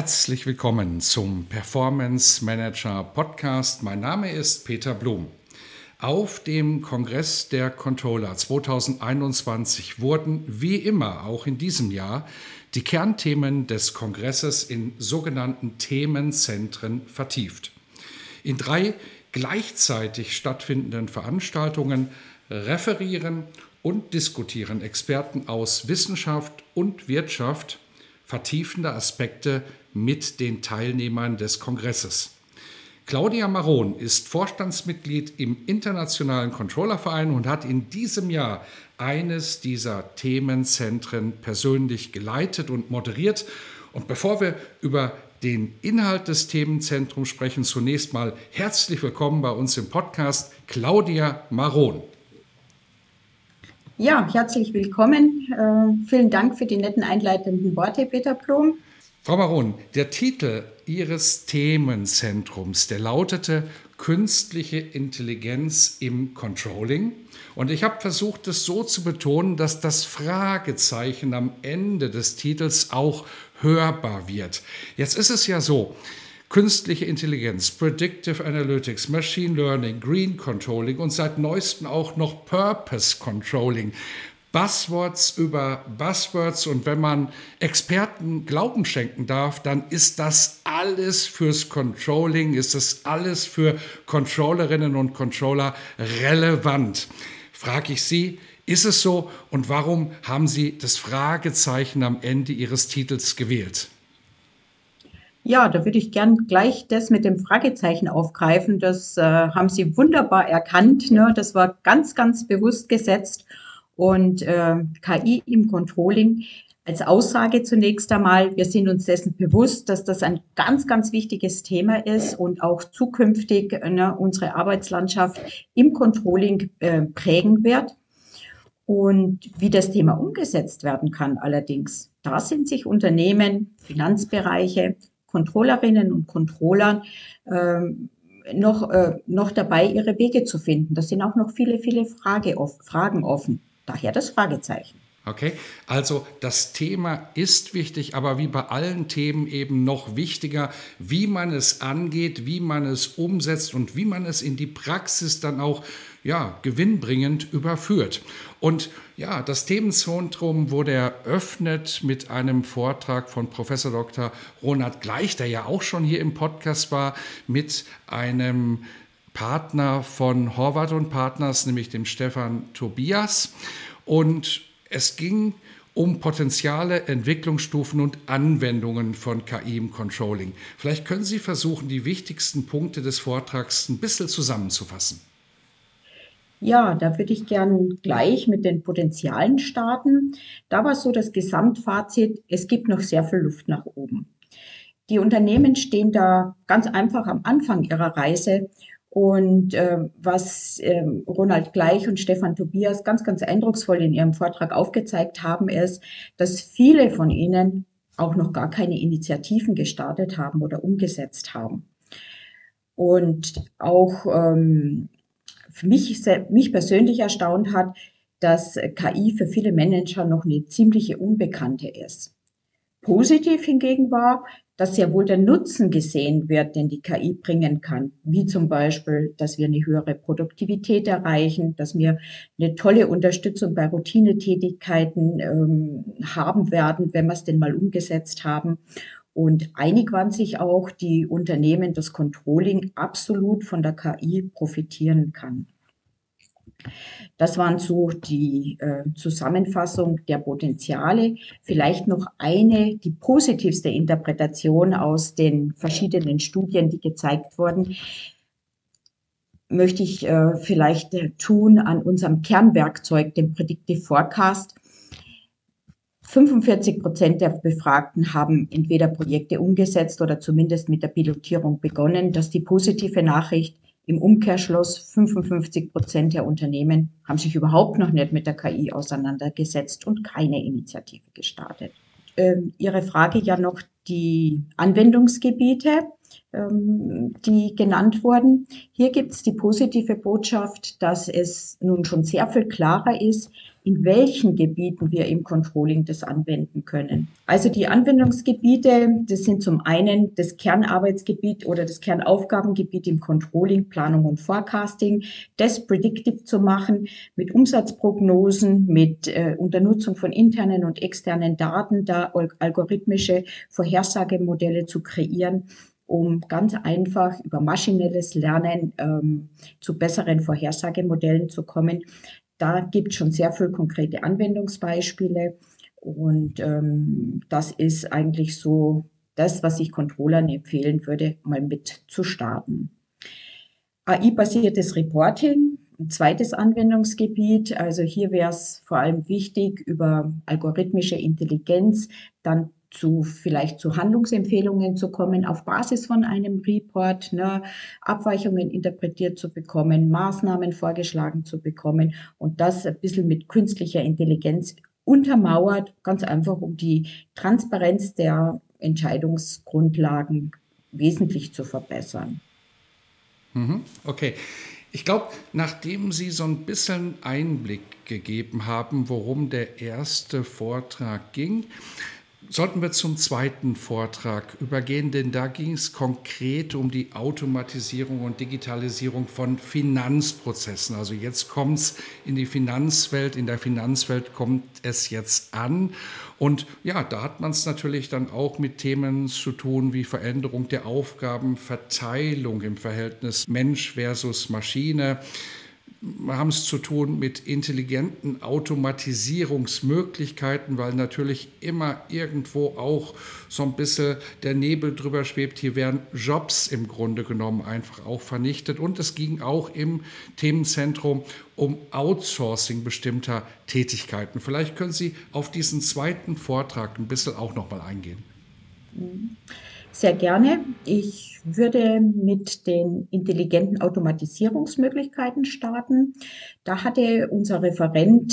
Herzlich willkommen zum Performance Manager Podcast. Mein Name ist Peter Blum. Auf dem Kongress der Controller 2021 wurden wie immer auch in diesem Jahr die Kernthemen des Kongresses in sogenannten Themenzentren vertieft. In drei gleichzeitig stattfindenden Veranstaltungen referieren und diskutieren Experten aus Wissenschaft und Wirtschaft vertiefende Aspekte mit den Teilnehmern des Kongresses. Claudia Maron ist Vorstandsmitglied im Internationalen Controllerverein und hat in diesem Jahr eines dieser Themenzentren persönlich geleitet und moderiert. Und bevor wir über den Inhalt des Themenzentrums sprechen, zunächst mal herzlich willkommen bei uns im Podcast Claudia Maron. Ja, herzlich willkommen. Äh, vielen Dank für die netten einleitenden Worte, Peter Blum. Frau Baron, der Titel Ihres Themenzentrums, der lautete Künstliche Intelligenz im Controlling. Und ich habe versucht, es so zu betonen, dass das Fragezeichen am Ende des Titels auch hörbar wird. Jetzt ist es ja so, künstliche Intelligenz, Predictive Analytics, Machine Learning, Green Controlling und seit neuestem auch noch Purpose Controlling. Buzzwords über Buzzwords und wenn man Experten Glauben schenken darf, dann ist das alles fürs Controlling, ist das alles für Controllerinnen und Controller relevant. Frage ich Sie, ist es so und warum haben Sie das Fragezeichen am Ende Ihres Titels gewählt? Ja, da würde ich gern gleich das mit dem Fragezeichen aufgreifen. Das äh, haben Sie wunderbar erkannt. Ne? Das war ganz, ganz bewusst gesetzt und äh, KI im Controlling als Aussage zunächst einmal, wir sind uns dessen bewusst, dass das ein ganz, ganz wichtiges Thema ist und auch zukünftig ne, unsere Arbeitslandschaft im Controlling äh, prägen wird. Und wie das Thema umgesetzt werden kann allerdings, da sind sich Unternehmen, Finanzbereiche, Controllerinnen und Controllern ähm, noch, äh, noch dabei, ihre Wege zu finden. Da sind auch noch viele, viele Frage, Fragen offen. Daher das Fragezeichen. Okay, also das Thema ist wichtig, aber wie bei allen Themen eben noch wichtiger, wie man es angeht, wie man es umsetzt und wie man es in die Praxis dann auch ja, gewinnbringend überführt. Und ja, das Themenzentrum wurde eröffnet mit einem Vortrag von Professor Dr. Ronald Gleich, der ja auch schon hier im Podcast war, mit einem Partner von Horvath und Partners, nämlich dem Stefan Tobias. Und es ging um Potenziale, Entwicklungsstufen und Anwendungen von KI im Controlling. Vielleicht können Sie versuchen, die wichtigsten Punkte des Vortrags ein bisschen zusammenzufassen. Ja, da würde ich gern gleich mit den Potenzialen starten. Da war so das Gesamtfazit, es gibt noch sehr viel Luft nach oben. Die Unternehmen stehen da ganz einfach am Anfang ihrer Reise und äh, was äh, Ronald Gleich und Stefan Tobias ganz, ganz eindrucksvoll in ihrem Vortrag aufgezeigt haben, ist, dass viele von ihnen auch noch gar keine Initiativen gestartet haben oder umgesetzt haben. Und auch ähm, für mich, mich persönlich erstaunt hat, dass KI für viele Manager noch eine ziemliche Unbekannte ist. Positiv hingegen war, dass sehr wohl der Nutzen gesehen wird, den die KI bringen kann, wie zum Beispiel, dass wir eine höhere Produktivität erreichen, dass wir eine tolle Unterstützung bei Routinetätigkeiten ähm, haben werden, wenn wir es denn mal umgesetzt haben. Und einig waren sich auch die Unternehmen, dass Controlling absolut von der KI profitieren kann. Das waren so die äh, Zusammenfassung der Potenziale. Vielleicht noch eine, die positivste Interpretation aus den verschiedenen Studien, die gezeigt wurden. möchte ich äh, vielleicht äh, tun an unserem Kernwerkzeug, dem Predictive Forecast. 45 Prozent der Befragten haben entweder Projekte umgesetzt oder zumindest mit der Pilotierung begonnen. Das ist die positive Nachricht. Im Umkehrschluss, 55 Prozent der Unternehmen haben sich überhaupt noch nicht mit der KI auseinandergesetzt und keine Initiative gestartet. Ähm, Ihre Frage ja noch die Anwendungsgebiete ähm, die genannt wurden. Hier gibt es die positive Botschaft, dass es nun schon sehr viel klarer ist, in welchen Gebieten wir im Controlling das anwenden können. Also die Anwendungsgebiete, das sind zum einen das Kernarbeitsgebiet oder das Kernaufgabengebiet im Controlling, Planung und Forecasting, das predictive zu machen mit Umsatzprognosen, mit äh, Unternutzung von internen und externen Daten, da algorithmische Vorhersagemodelle zu kreieren um ganz einfach über maschinelles Lernen ähm, zu besseren Vorhersagemodellen zu kommen. Da gibt es schon sehr viele konkrete Anwendungsbeispiele und ähm, das ist eigentlich so das, was ich Controllern empfehlen würde, mal mit zu starten. AI-basiertes Reporting, ein zweites Anwendungsgebiet. Also hier wäre es vor allem wichtig, über algorithmische Intelligenz dann zu vielleicht zu Handlungsempfehlungen zu kommen auf Basis von einem Report, ne, Abweichungen interpretiert zu bekommen, Maßnahmen vorgeschlagen zu bekommen und das ein bisschen mit künstlicher Intelligenz untermauert, ganz einfach um die Transparenz der Entscheidungsgrundlagen wesentlich zu verbessern. Mhm, okay. Ich glaube, nachdem Sie so ein bisschen Einblick gegeben haben, worum der erste Vortrag ging, Sollten wir zum zweiten Vortrag übergehen, denn da ging es konkret um die Automatisierung und Digitalisierung von Finanzprozessen. Also jetzt kommt es in die Finanzwelt, in der Finanzwelt kommt es jetzt an. Und ja, da hat man es natürlich dann auch mit Themen zu tun wie Veränderung der Aufgabenverteilung im Verhältnis Mensch versus Maschine wir haben es zu tun mit intelligenten Automatisierungsmöglichkeiten, weil natürlich immer irgendwo auch so ein bisschen der Nebel drüber schwebt. Hier werden Jobs im Grunde genommen einfach auch vernichtet. Und es ging auch im Themenzentrum um Outsourcing bestimmter Tätigkeiten. Vielleicht können Sie auf diesen zweiten Vortrag ein bisschen auch noch mal eingehen. Mhm. Sehr gerne. Ich würde mit den intelligenten Automatisierungsmöglichkeiten starten. Da hatte unser Referent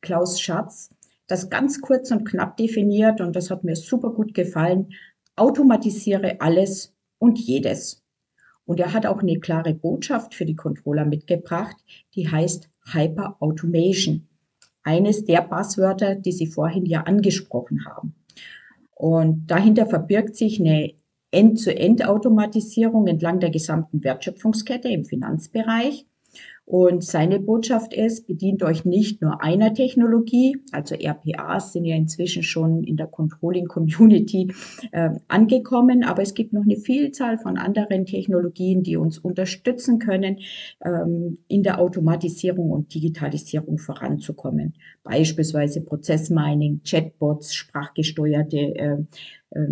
Klaus Schatz das ganz kurz und knapp definiert und das hat mir super gut gefallen. Automatisiere alles und jedes. Und er hat auch eine klare Botschaft für die Controller mitgebracht, die heißt Hyper Automation. Eines der Passwörter, die Sie vorhin ja angesprochen haben. Und dahinter verbirgt sich eine End-zu-End-Automatisierung entlang der gesamten Wertschöpfungskette im Finanzbereich. Und seine Botschaft ist, bedient euch nicht nur einer Technologie, also RPAs sind ja inzwischen schon in der Controlling Community äh, angekommen, aber es gibt noch eine Vielzahl von anderen Technologien, die uns unterstützen können, ähm, in der Automatisierung und Digitalisierung voranzukommen. Beispielsweise Prozessmining, Chatbots, sprachgesteuerte äh,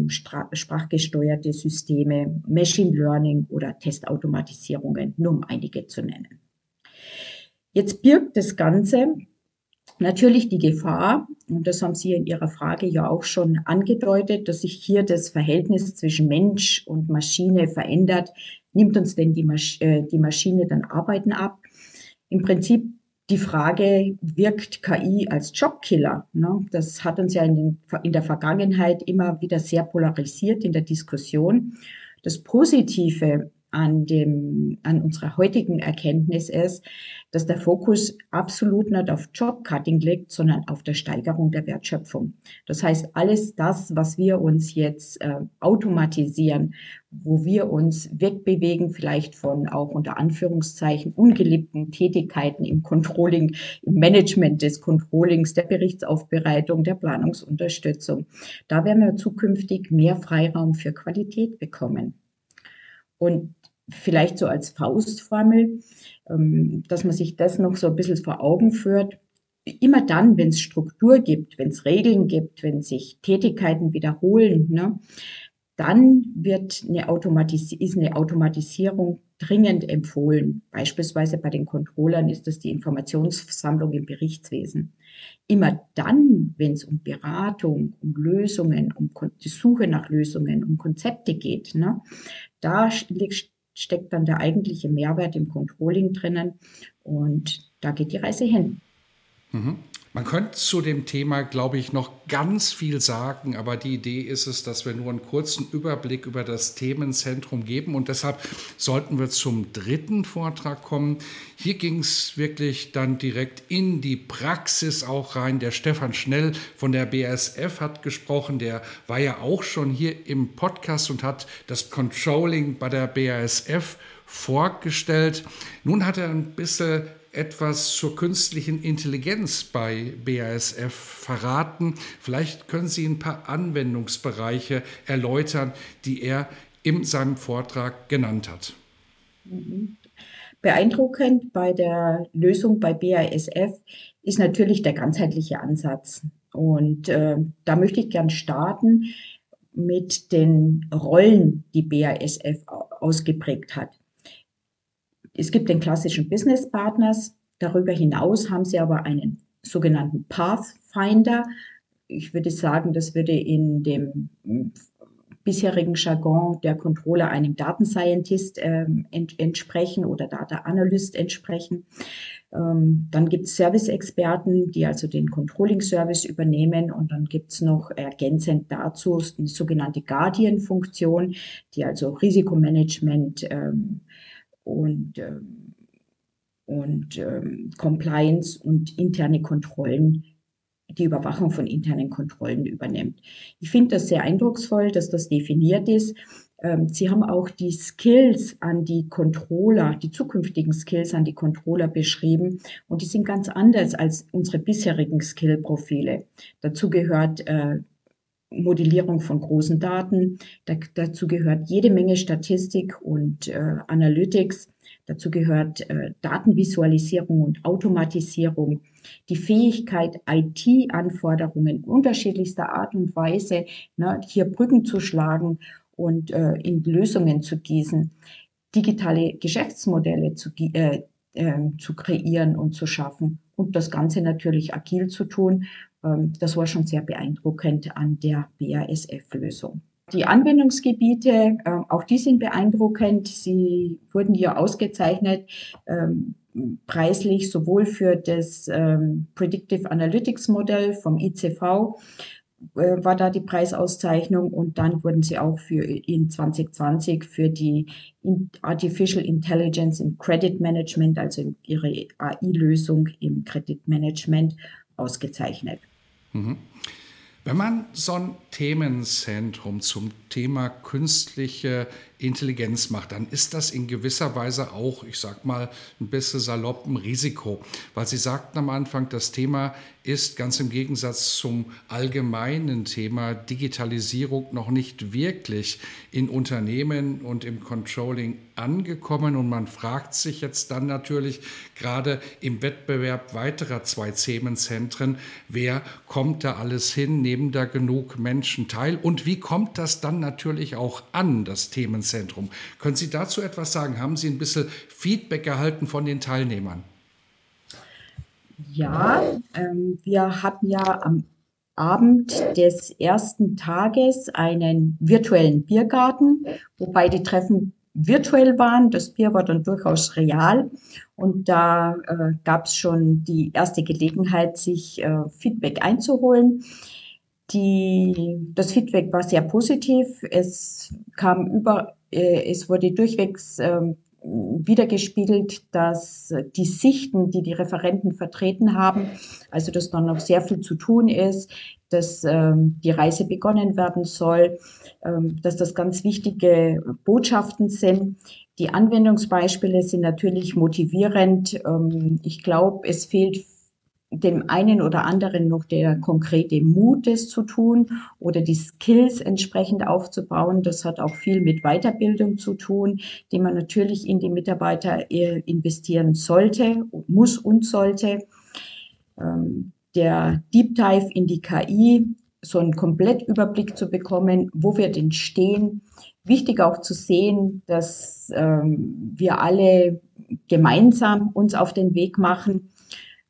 sprachgesteuerte Systeme, Machine Learning oder Testautomatisierungen, nur um einige zu nennen. Jetzt birgt das Ganze natürlich die Gefahr, und das haben Sie in Ihrer Frage ja auch schon angedeutet, dass sich hier das Verhältnis zwischen Mensch und Maschine verändert. Nimmt uns denn die, Masch äh, die Maschine dann Arbeiten ab? Im Prinzip die Frage, wirkt KI als Jobkiller? Ne? Das hat uns ja in, den, in der Vergangenheit immer wieder sehr polarisiert in der Diskussion. Das Positive an, dem, an unserer heutigen Erkenntnis ist, dass der Fokus absolut nicht auf Jobcutting liegt, sondern auf der Steigerung der Wertschöpfung. Das heißt, alles das, was wir uns jetzt äh, automatisieren, wo wir uns wegbewegen, vielleicht von auch unter Anführungszeichen ungeliebten Tätigkeiten im Controlling, im Management des Controllings, der Berichtsaufbereitung, der Planungsunterstützung. Da werden wir zukünftig mehr Freiraum für Qualität bekommen. Und vielleicht so als Faustformel, ähm, dass man sich das noch so ein bisschen vor Augen führt. Immer dann, wenn es Struktur gibt, wenn es Regeln gibt, wenn sich Tätigkeiten wiederholen, ne, dann wird eine Automatis ist eine Automatisierung dringend empfohlen. Beispielsweise bei den Controllern ist das die Informationssammlung im Berichtswesen. Immer dann, wenn es um Beratung, um Lösungen, um die Suche nach Lösungen, um Konzepte geht, ne, da steckt dann der eigentliche Mehrwert im Controlling drinnen und da geht die Reise hin. Mhm. Man könnte zu dem Thema, glaube ich, noch ganz viel sagen, aber die Idee ist es, dass wir nur einen kurzen Überblick über das Themenzentrum geben und deshalb sollten wir zum dritten Vortrag kommen. Hier ging es wirklich dann direkt in die Praxis auch rein. Der Stefan Schnell von der BASF hat gesprochen, der war ja auch schon hier im Podcast und hat das Controlling bei der BASF vorgestellt. Nun hat er ein bisschen etwas zur künstlichen Intelligenz bei BASF verraten. Vielleicht können Sie ein paar Anwendungsbereiche erläutern, die er in seinem Vortrag genannt hat. Beeindruckend bei der Lösung bei BASF ist natürlich der ganzheitliche Ansatz. Und äh, da möchte ich gern starten mit den Rollen, die BASF ausgeprägt hat. Es gibt den klassischen Business Partners. Darüber hinaus haben sie aber einen sogenannten Pathfinder. Ich würde sagen, das würde in dem bisherigen Jargon der Controller einem Data Scientist ähm, ent entsprechen oder Data Analyst entsprechen. Ähm, dann gibt es Service-Experten, die also den Controlling-Service übernehmen. Und dann gibt es noch ergänzend dazu die sogenannte Guardian-Funktion, die also Risikomanagement ähm, und, ähm, und ähm, Compliance und interne Kontrollen, die Überwachung von internen Kontrollen übernimmt. Ich finde das sehr eindrucksvoll, dass das definiert ist. Ähm, Sie haben auch die Skills an die Controller, die zukünftigen Skills an die Controller beschrieben und die sind ganz anders als unsere bisherigen Skill-Profile. Dazu gehört äh, Modellierung von großen Daten. Da, dazu gehört jede Menge Statistik und äh, Analytics. Dazu gehört äh, Datenvisualisierung und Automatisierung, die Fähigkeit, IT-Anforderungen unterschiedlichster Art und Weise ne, hier Brücken zu schlagen und äh, in Lösungen zu gießen, digitale Geschäftsmodelle zu, äh, äh, zu kreieren und zu schaffen und das Ganze natürlich agil zu tun ähm, das war schon sehr beeindruckend an der BASF-Lösung. Die Anwendungsgebiete, ähm, auch die sind beeindruckend. Sie wurden hier ausgezeichnet, ähm, preislich sowohl für das Predictive Analytics Modell vom ICV äh, war da die Preisauszeichnung und dann wurden sie auch für in 2020 für die Artificial Intelligence im Credit Management, also ihre AI-Lösung im Kreditmanagement ausgezeichnet. Wenn man so ein Themenzentrum zum Thema künstliche Intelligenz macht, dann ist das in gewisser Weise auch, ich sag mal, ein bisschen salopp ein Risiko. Weil Sie sagten am Anfang, das Thema ist ganz im Gegensatz zum allgemeinen Thema Digitalisierung noch nicht wirklich in Unternehmen und im Controlling angekommen. Und man fragt sich jetzt dann natürlich gerade im Wettbewerb weiterer zwei Themenzentren, wer kommt da alles hin, nehmen da genug Menschen teil und wie kommt das dann natürlich auch an, das Themenzentrum? Können Sie dazu etwas sagen? Haben Sie ein bisschen Feedback erhalten von den Teilnehmern? Ja, ähm, wir hatten ja am Abend des ersten Tages einen virtuellen Biergarten, wobei die Treffen virtuell waren. Das Bier war dann durchaus real und da äh, gab es schon die erste Gelegenheit, sich äh, Feedback einzuholen. Die, das Feedback war sehr positiv. Es kam über, äh, es wurde durchwegs äh, wiedergespiegelt, dass die Sichten, die die Referenten vertreten haben, also dass da noch sehr viel zu tun ist, dass ähm, die Reise begonnen werden soll, ähm, dass das ganz wichtige Botschaften sind. Die Anwendungsbeispiele sind natürlich motivierend. Ähm, ich glaube, es fehlt dem einen oder anderen noch der konkrete Mut, das zu tun oder die Skills entsprechend aufzubauen. Das hat auch viel mit Weiterbildung zu tun, die man natürlich in die Mitarbeiter äh, investieren sollte, muss und sollte. Ähm, der Deep Dive in die KI so einen Komplettüberblick zu bekommen, wo wir denn stehen. Wichtig auch zu sehen, dass ähm, wir alle gemeinsam uns auf den Weg machen.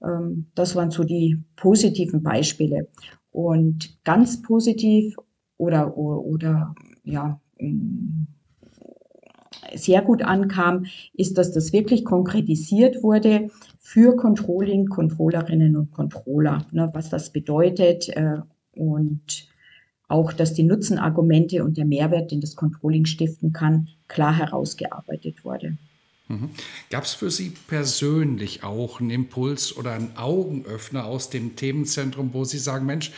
Ähm, das waren so die positiven Beispiele. Und ganz positiv oder, oder, ja, mm, sehr gut ankam, ist, dass das wirklich konkretisiert wurde für Controlling, Controllerinnen und Controller, ne, was das bedeutet äh, und auch, dass die Nutzenargumente und der Mehrwert, den das Controlling stiften kann, klar herausgearbeitet wurde. Mhm. Gab es für Sie persönlich auch einen Impuls oder einen Augenöffner aus dem Themenzentrum, wo Sie sagen, Mensch,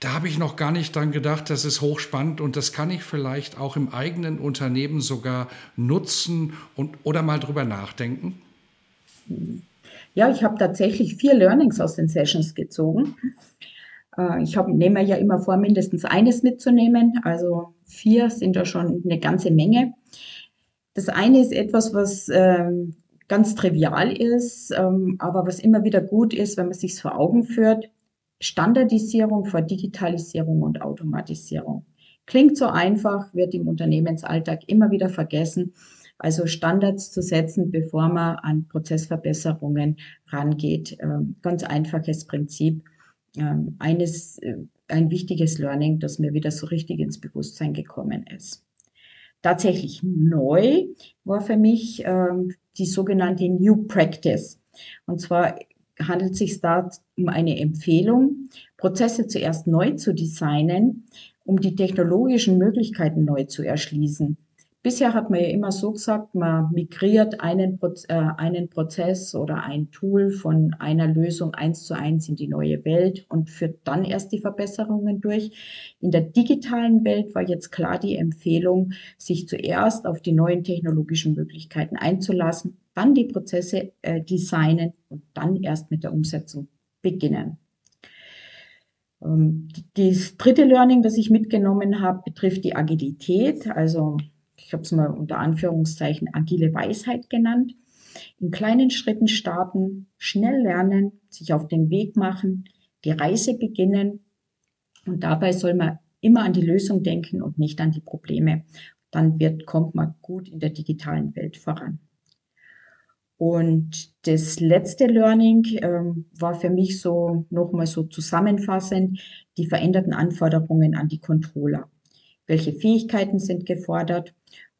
da habe ich noch gar nicht dran gedacht, das ist hochspannend und das kann ich vielleicht auch im eigenen Unternehmen sogar nutzen und, oder mal drüber nachdenken? Ja, ich habe tatsächlich vier Learnings aus den Sessions gezogen. Äh, ich hab, nehme ja immer vor, mindestens eines mitzunehmen. Also vier sind da schon eine ganze Menge. Das eine ist etwas, was ähm, ganz trivial ist, ähm, aber was immer wieder gut ist, wenn man sich vor Augen führt. Standardisierung vor Digitalisierung und Automatisierung. Klingt so einfach, wird im Unternehmensalltag immer wieder vergessen. Also Standards zu setzen, bevor man an Prozessverbesserungen rangeht. Ähm, ganz einfaches Prinzip. Ähm, eines, äh, ein wichtiges Learning, das mir wieder so richtig ins Bewusstsein gekommen ist. Tatsächlich neu war für mich ähm, die sogenannte New Practice. Und zwar handelt es sich da um eine Empfehlung, Prozesse zuerst neu zu designen, um die technologischen Möglichkeiten neu zu erschließen. Bisher hat man ja immer so gesagt, man migriert einen, äh, einen Prozess oder ein Tool von einer Lösung eins zu eins in die neue Welt und führt dann erst die Verbesserungen durch. In der digitalen Welt war jetzt klar die Empfehlung, sich zuerst auf die neuen technologischen Möglichkeiten einzulassen, dann die Prozesse äh, designen und dann erst mit der Umsetzung beginnen. Ähm, das dritte Learning, das ich mitgenommen habe, betrifft die Agilität, also habe es mal unter Anführungszeichen agile Weisheit genannt. In kleinen Schritten starten, schnell lernen, sich auf den Weg machen, die Reise beginnen. Und dabei soll man immer an die Lösung denken und nicht an die Probleme. Dann wird, kommt man gut in der digitalen Welt voran. Und das letzte Learning ähm, war für mich so nochmal so zusammenfassend die veränderten Anforderungen an die Controller. Welche Fähigkeiten sind gefordert?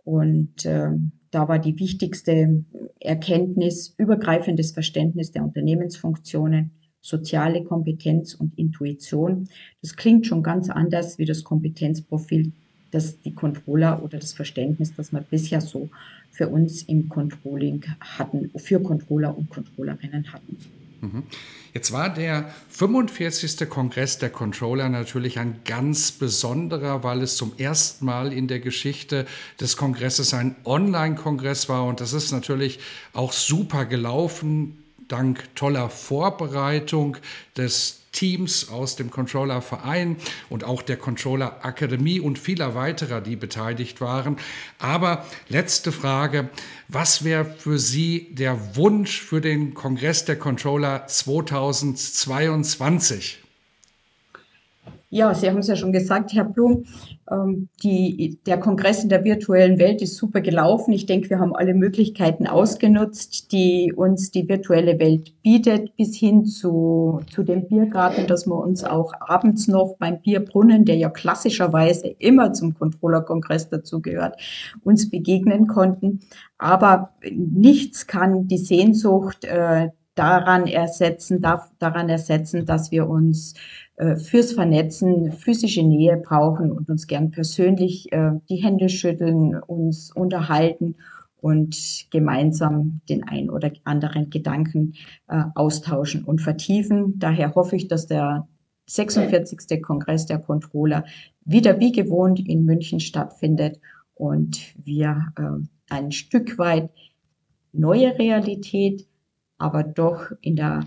Und äh, da war die wichtigste Erkenntnis übergreifendes Verständnis der Unternehmensfunktionen, soziale Kompetenz und Intuition. Das klingt schon ganz anders wie das Kompetenzprofil, das die Controller oder das Verständnis, das wir bisher so für uns im Controlling hatten, für Controller und Controllerinnen hatten. Mhm. Jetzt war der 45. Kongress der Controller natürlich ein ganz besonderer, weil es zum ersten Mal in der Geschichte des Kongresses ein Online-Kongress war. Und das ist natürlich auch super gelaufen, dank toller Vorbereitung des Teams aus dem Controller-Verein und auch der Controller-Akademie und vieler weiterer, die beteiligt waren. Aber letzte Frage, was wäre für Sie der Wunsch für den Kongress der Controller 2022? Ja, Sie haben es ja schon gesagt, Herr Blum. Ähm, die, der Kongress in der virtuellen Welt ist super gelaufen. Ich denke, wir haben alle Möglichkeiten ausgenutzt, die uns die virtuelle Welt bietet, bis hin zu, zu dem Biergarten, dass wir uns auch abends noch beim Bierbrunnen, der ja klassischerweise immer zum Controller-Kongress dazugehört, uns begegnen konnten. Aber nichts kann die Sehnsucht äh, daran ersetzen, darf, daran ersetzen, dass wir uns fürs Vernetzen physische Nähe brauchen und uns gern persönlich äh, die Hände schütteln, uns unterhalten und gemeinsam den ein oder anderen Gedanken äh, austauschen und vertiefen. Daher hoffe ich, dass der 46. Kongress der Controller wieder wie gewohnt in München stattfindet und wir ein Stück weit neue Realität, aber doch in der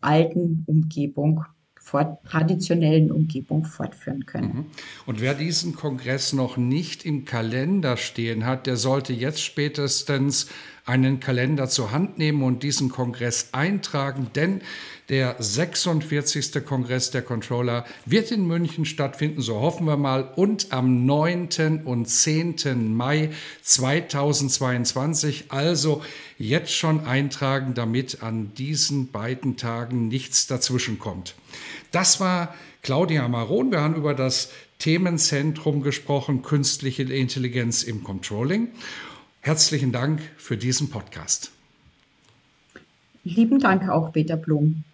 alten Umgebung traditionellen Umgebung fortführen können. Mhm. Und wer diesen Kongress noch nicht im Kalender stehen hat, der sollte jetzt spätestens einen Kalender zur Hand nehmen und diesen Kongress eintragen, denn der 46. Kongress der Controller wird in München stattfinden, so hoffen wir mal, und am 9. und 10. Mai 2022. Also jetzt schon eintragen, damit an diesen beiden Tagen nichts dazwischenkommt. Das war Claudia Maron. Wir haben über das Themenzentrum gesprochen, künstliche Intelligenz im Controlling. Herzlichen Dank für diesen Podcast. Lieben Dank auch, Peter Blum.